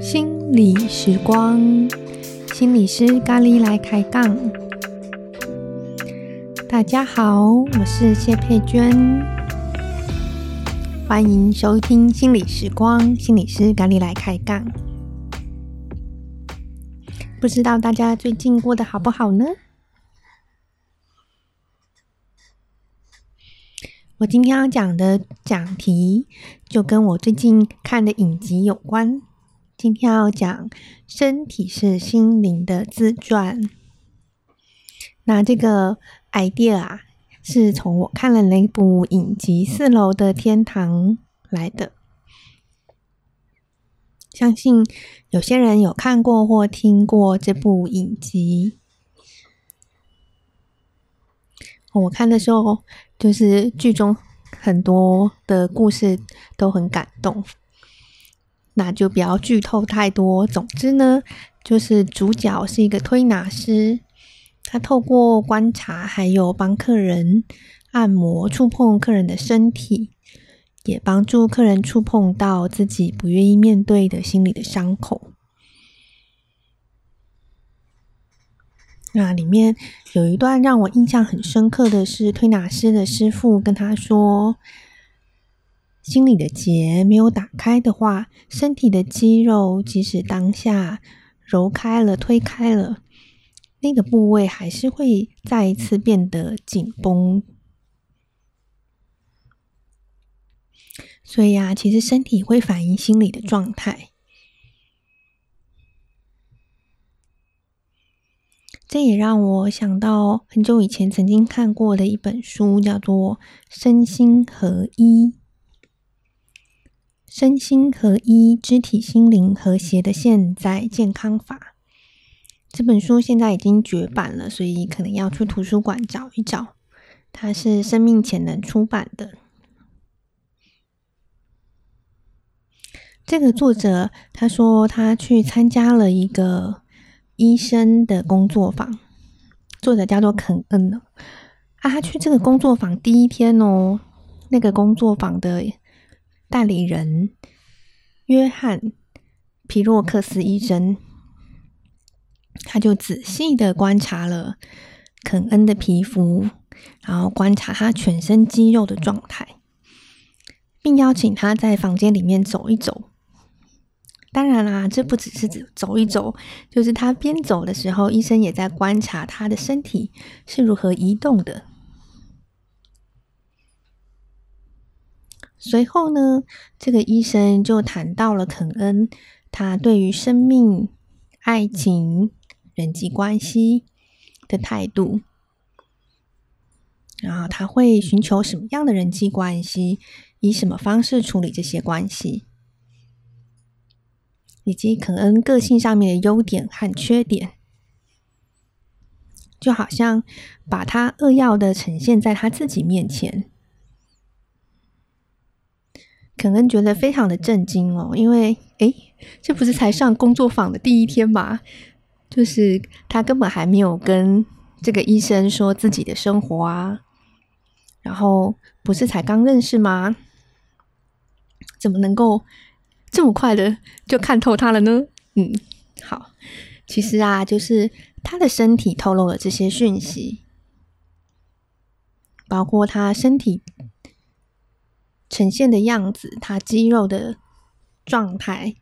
心理时光，心理师咖喱来开杠。大家好，我是谢佩娟，欢迎收听心理时光，心理师咖喱来开杠。不知道大家最近过得好不好呢？我今天要讲的讲题就跟我最近看的影集有关。今天要讲身体是心灵的自传。那这个 idea 啊，是从我看了那部影集《四楼的天堂》来的。相信有些人有看过或听过这部影集。我看的时候，就是剧中很多的故事都很感动。那就不要剧透太多。总之呢，就是主角是一个推拿师，他透过观察，还有帮客人按摩、触碰客人的身体，也帮助客人触碰到自己不愿意面对的心理的伤口。那里面有一段让我印象很深刻的是，推拿师的师傅跟他说。心里的结没有打开的话，身体的肌肉即使当下揉开了、推开了，那个部位还是会再一次变得紧绷。所以啊，其实身体会反映心理的状态。这也让我想到很久以前曾经看过的一本书，叫做《身心合一》。身心合一，肢体心灵和谐的现在健康法。这本书现在已经绝版了，所以可能要去图书馆找一找。它是生命潜能出版的。这个作者他说他去参加了一个医生的工作坊，作者叫做肯恩啊，他去这个工作坊第一天哦，那个工作坊的。代理人约翰皮洛克斯医生，他就仔细的观察了肯恩的皮肤，然后观察他全身肌肉的状态，并邀请他在房间里面走一走。当然啦，这不只是走一走，就是他边走的时候，医生也在观察他的身体是如何移动的。随后呢，这个医生就谈到了肯恩他对于生命、爱情、人际关系的态度，然后他会寻求什么样的人际关系，以什么方式处理这些关系，以及肯恩个性上面的优点和缺点，就好像把他扼要的呈现在他自己面前。肯恩觉得非常的震惊哦，因为诶，这不是才上工作坊的第一天吗？就是他根本还没有跟这个医生说自己的生活啊，然后不是才刚认识吗？怎么能够这么快的就看透他了呢？嗯，好，其实啊，就是他的身体透露了这些讯息，包括他身体。呈现的样子，他肌肉的状态、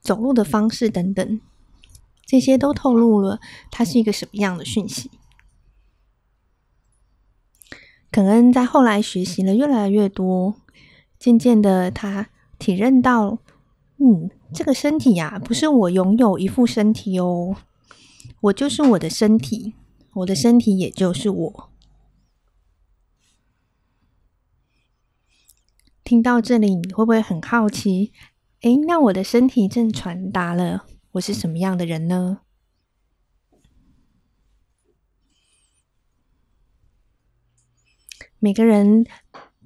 走路的方式等等，这些都透露了他是一个什么样的讯息。肯恩在后来学习了越来越多，渐渐的，他体认到，嗯，这个身体呀，不是我拥有一副身体哦，我就是我的身体，我的身体也就是我。听到这里，你会不会很好奇？诶，那我的身体正传达了我是什么样的人呢？每个人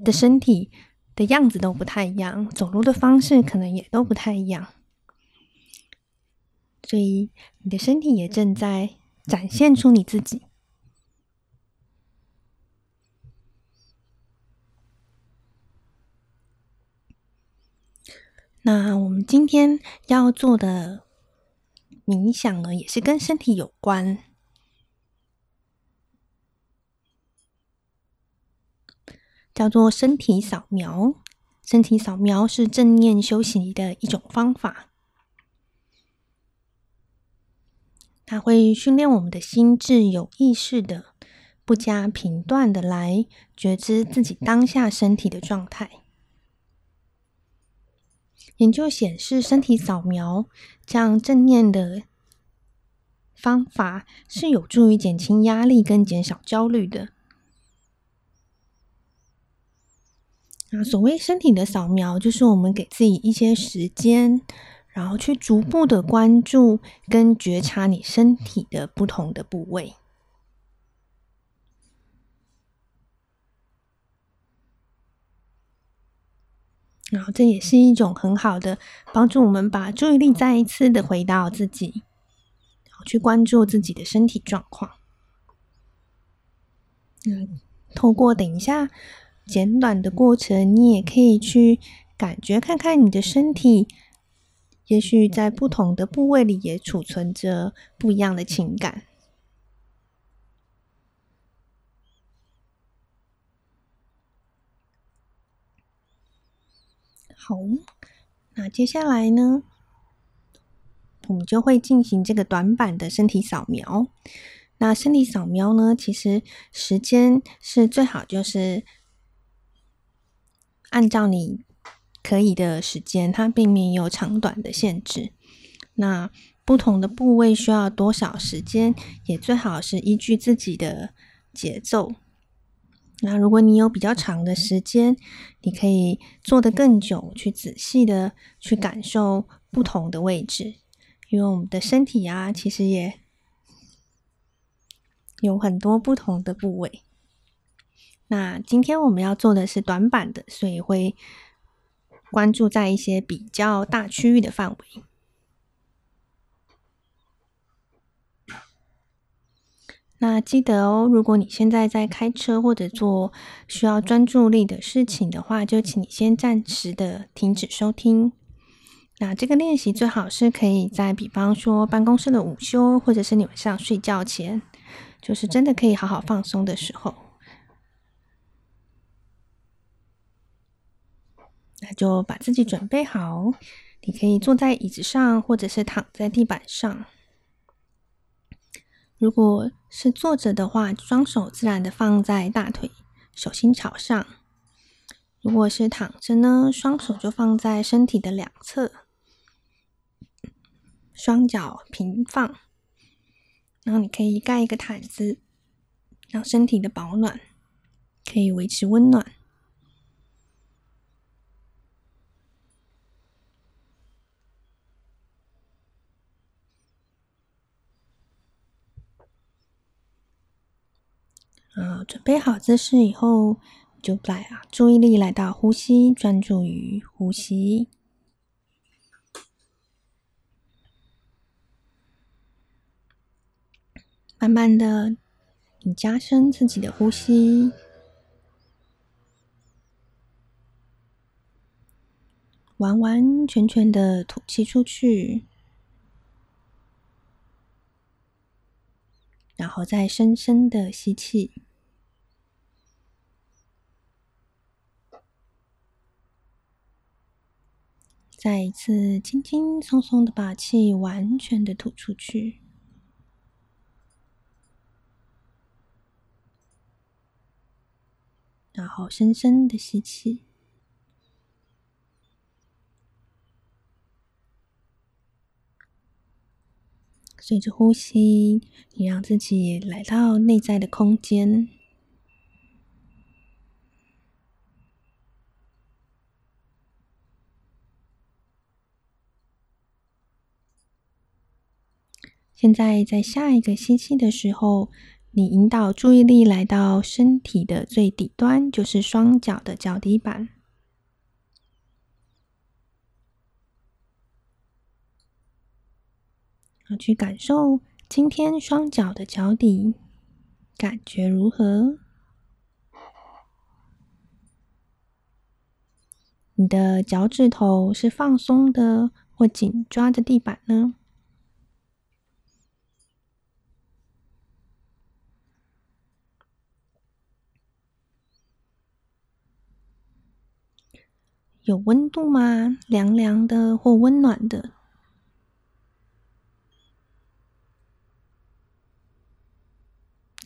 的身体的样子都不太一样走路的方式可能也都不太一样。所以你的身体也正在展现出你自己。那我们今天要做的冥想呢也是跟身体有关叫做身体扫描。身体扫描是正念修行的一种方法，它会训练我们的心智，有意识的、不加评断的来觉知自己当下身体的状态。研究显示，身体扫描这样正念的方法是有助于减轻压力跟减少焦虑的。那所谓身体的扫描，就是我们给自己一些时间，然后去逐步的关注跟觉察你身体的不同的部位。然后这也是一种很好的帮助我们把注意力再一次的回到自己，去关注自己的身体状况。嗯，透过等一下。简短的过程，你也可以去感觉看看你的身体，也许在不同的部位里也储存着不一样的情感。好，那接下来呢，我们就会进行这个短板的身体扫描。那身体扫描呢，其实时间是最好就是。按照你可以的时间，它并没有长短的限制。那不同的部位需要多少时间，也最好是依据自己的节奏。那如果你有比较长的时间，你可以做的更久，去仔细的去感受不同的位置，因为我们的身体啊，其实也有很多不同的部位。那今天我们要做的是短板的，所以会关注在一些比较大区域的范围。那记得哦，如果你现在在开车或者做需要专注力的事情的话，就请你先暂时的停止收听。那这个练习最好是可以在，比方说办公室的午休，或者是你晚上睡觉前，就是真的可以好好放松的时候。那就把自己准备好，你可以坐在椅子上，或者是躺在地板上。如果是坐着的话，双手自然的放在大腿，手心朝上。如果是躺着呢，双手就放在身体的两侧，双脚平放。然后你可以盖一个毯子，让身体的保暖，可以维持温暖。啊，准备好姿势以后，就来啊，注意力来到呼吸，专注于呼吸。慢慢的，你加深自己的呼吸，完完全全的吐气出去。然后再深深的吸气。再一次轻轻松松的把气完全的吐出去，然后深深的吸气，随着呼吸，你让自己来到内在的空间。现在，在下一个吸气的时候，你引导注意力来到身体的最底端，就是双脚的脚底板，好，去感受今天双脚的脚底感觉如何？你的脚趾头是放松的，或紧抓着地板呢？有温度吗？凉凉的或温暖的？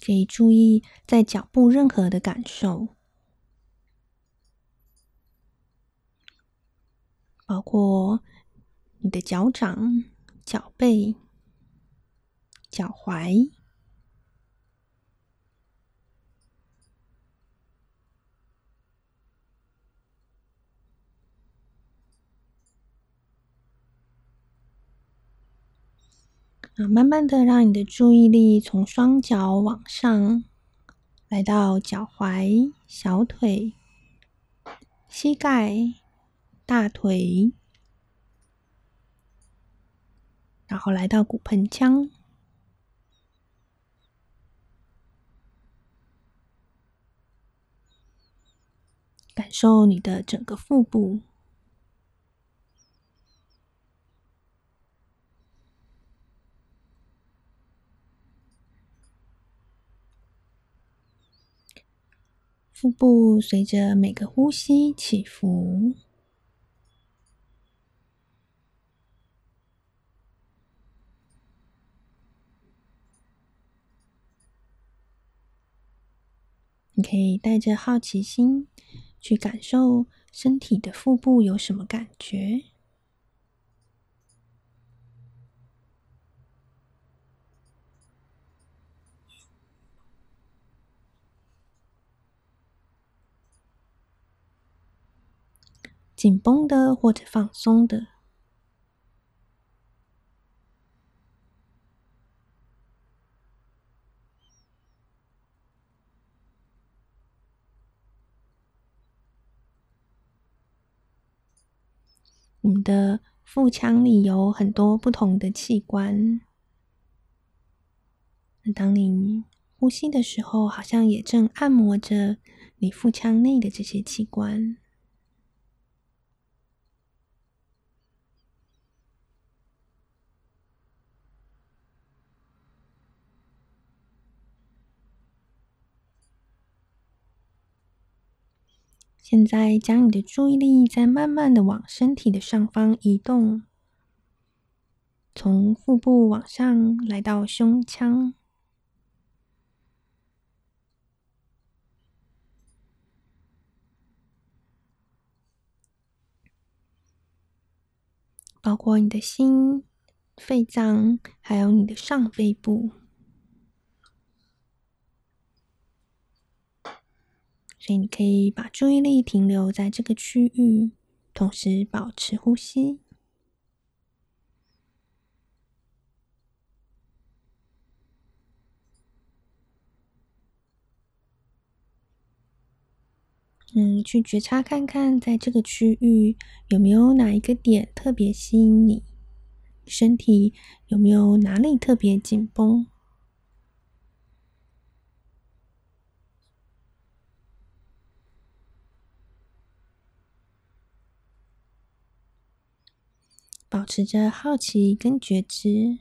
可以注意在脚部任何的感受，包括你的脚掌、脚背、脚踝。慢慢的，让你的注意力从双脚往上，来到脚踝、小腿、膝盖、大腿，然后来到骨盆腔，感受你的整个腹部。腹部随着每个呼吸起伏，你可以带着好奇心去感受身体的腹部有什么感觉。紧绷的或者放松的，我们的腹腔里有很多不同的器官。那当你呼吸的时候，好像也正按摩着你腹腔内的这些器官。现在，将你的注意力再慢慢的往身体的上方移动，从腹部往上来到胸腔，包括你的心、肺脏，还有你的上背部。所以你可以把注意力停留在这个区域，同时保持呼吸。嗯，去觉察看看，在这个区域有没有哪一个点特别吸引你？身体有没有哪里特别紧绷？保持着好奇跟觉知，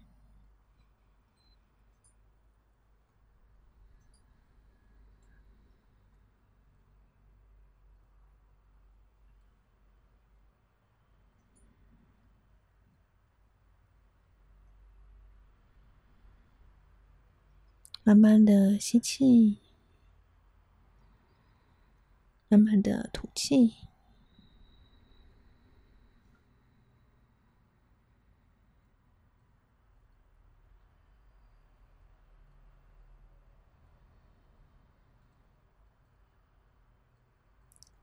慢慢的吸气，慢慢的吐气。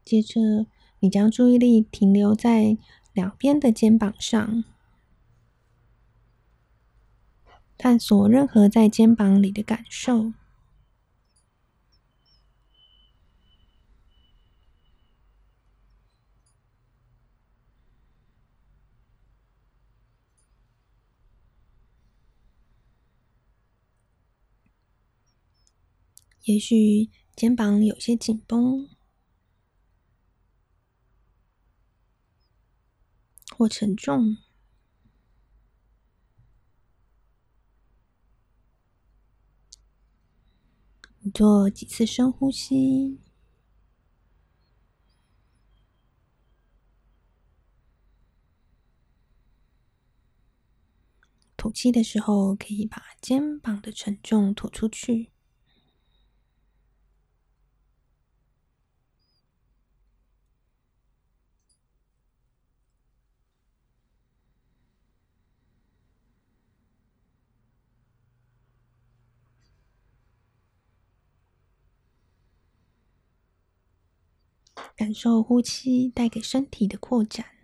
接着，你将注意力停留在两边的肩膀上，探索任何在肩膀里的感受。也许肩膀有些紧绷。或沉重。做几次深呼吸。吐气的时候，可以把肩膀的沉重吐出去。感受呼吸带给身体的扩展。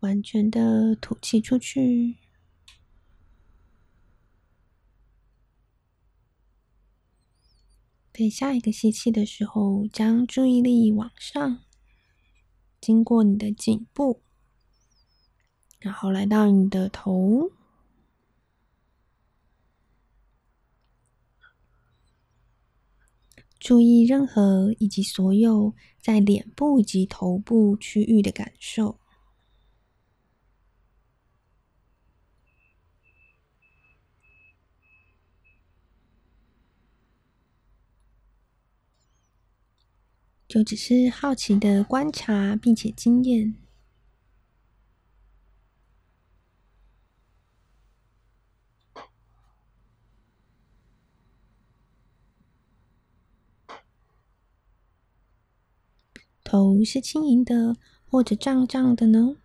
完全的吐气出去。在下一个吸气的时候，将注意力往上，经过你的颈部，然后来到你的头。注意任何以及所有在脸部以及头部区域的感受。就只是好奇的观察，并且经验，头是轻盈的，或者胀胀的呢？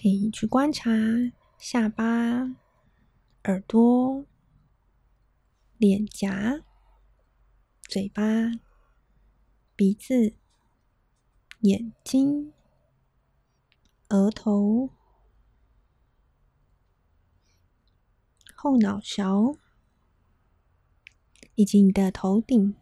可以去观察下巴、耳朵、脸颊、嘴巴、鼻子、眼睛、额头、后脑勺，以及你的头顶。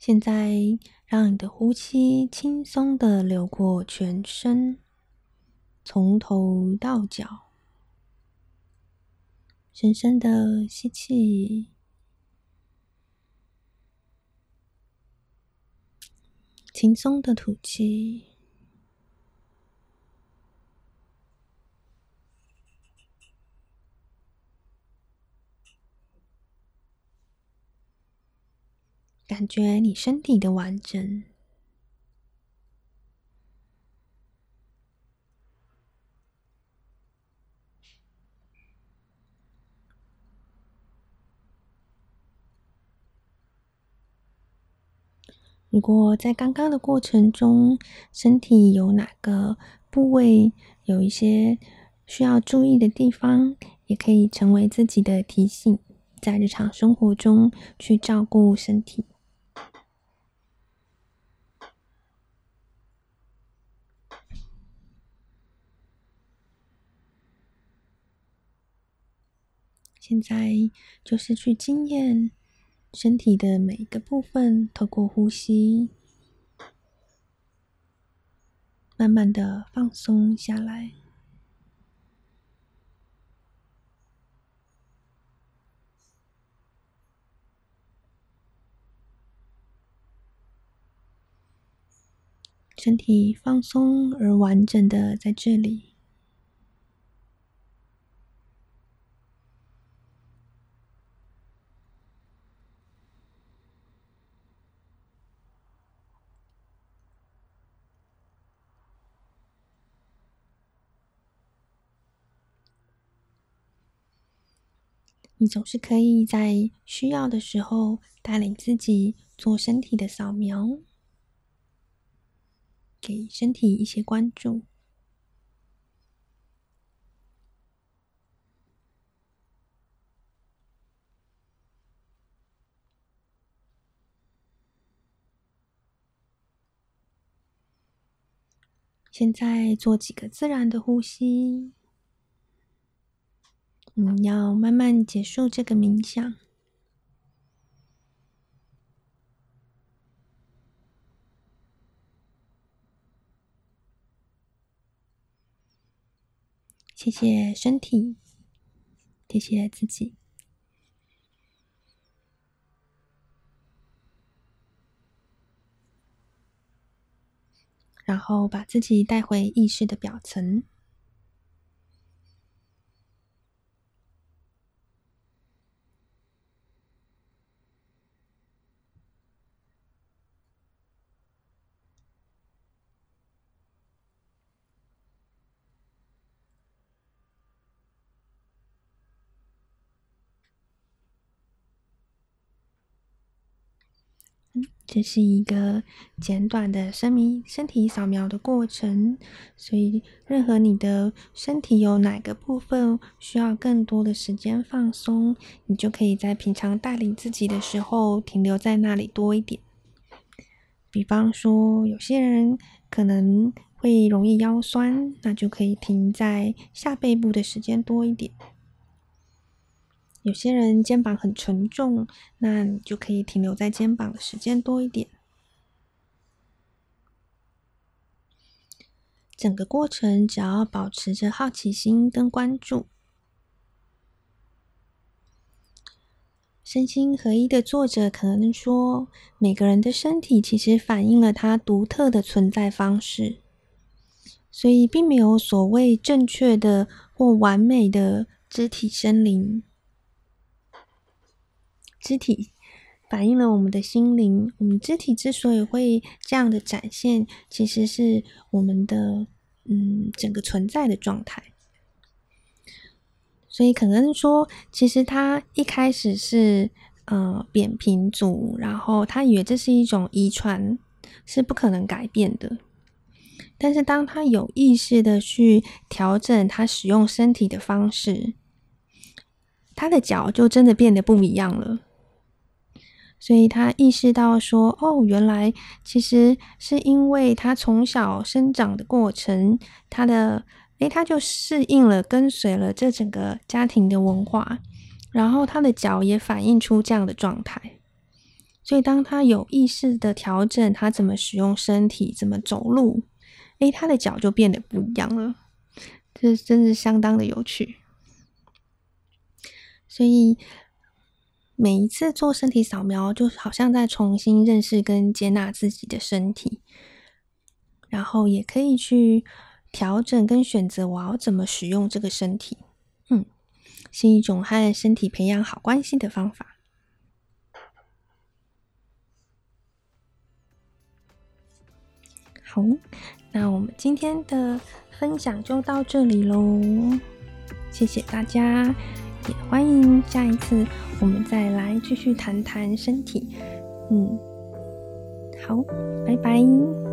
现在，让你的呼吸轻松的流过全身，从头到脚，深深的吸气，轻松的吐气。感觉你身体的完整。如果在刚刚的过程中，身体有哪个部位有一些需要注意的地方，也可以成为自己的提醒，在日常生活中去照顾身体。现在就是去经验身体的每一个部分，透过呼吸，慢慢的放松下来。身体放松而完整的在这里。你总是可以在需要的时候带领自己做身体的扫描，给身体一些关注。现在做几个自然的呼吸。你要慢慢结束这个冥想。谢谢身体，谢谢自己，然后把自己带回意识的表层。这是一个简短的身体身体扫描的过程，所以任何你的身体有哪个部分需要更多的时间放松，你就可以在平常带领自己的时候停留在那里多一点。比方说，有些人可能会容易腰酸，那就可以停在下背部的时间多一点。有些人肩膀很沉重，那你就可以停留在肩膀的时间多一点。整个过程只要保持着好奇心跟关注，身心合一的作者可能说，每个人的身体其实反映了他独特的存在方式，所以并没有所谓正确的或完美的肢体生灵。肢体反映了我们的心灵。我们肢体之所以会这样的展现，其实是我们的嗯整个存在的状态。所以可能说，其实他一开始是呃扁平足，然后他以为这是一种遗传，是不可能改变的。但是当他有意识的去调整他使用身体的方式，他的脚就真的变得不一样了。所以他意识到说：“哦，原来其实是因为他从小生长的过程，他的诶，他就适应了，跟随了这整个家庭的文化，然后他的脚也反映出这样的状态。所以当他有意识的调整他怎么使用身体，怎么走路，诶，他的脚就变得不一样了。这真是相当的有趣。所以。”每一次做身体扫描，就好像在重新认识跟接纳自己的身体，然后也可以去调整跟选择我要怎么使用这个身体。嗯，是一种和身体培养好关系的方法。好，那我们今天的分享就到这里喽，谢谢大家。也欢迎下一次我们再来继续谈谈身体。嗯，好，拜拜。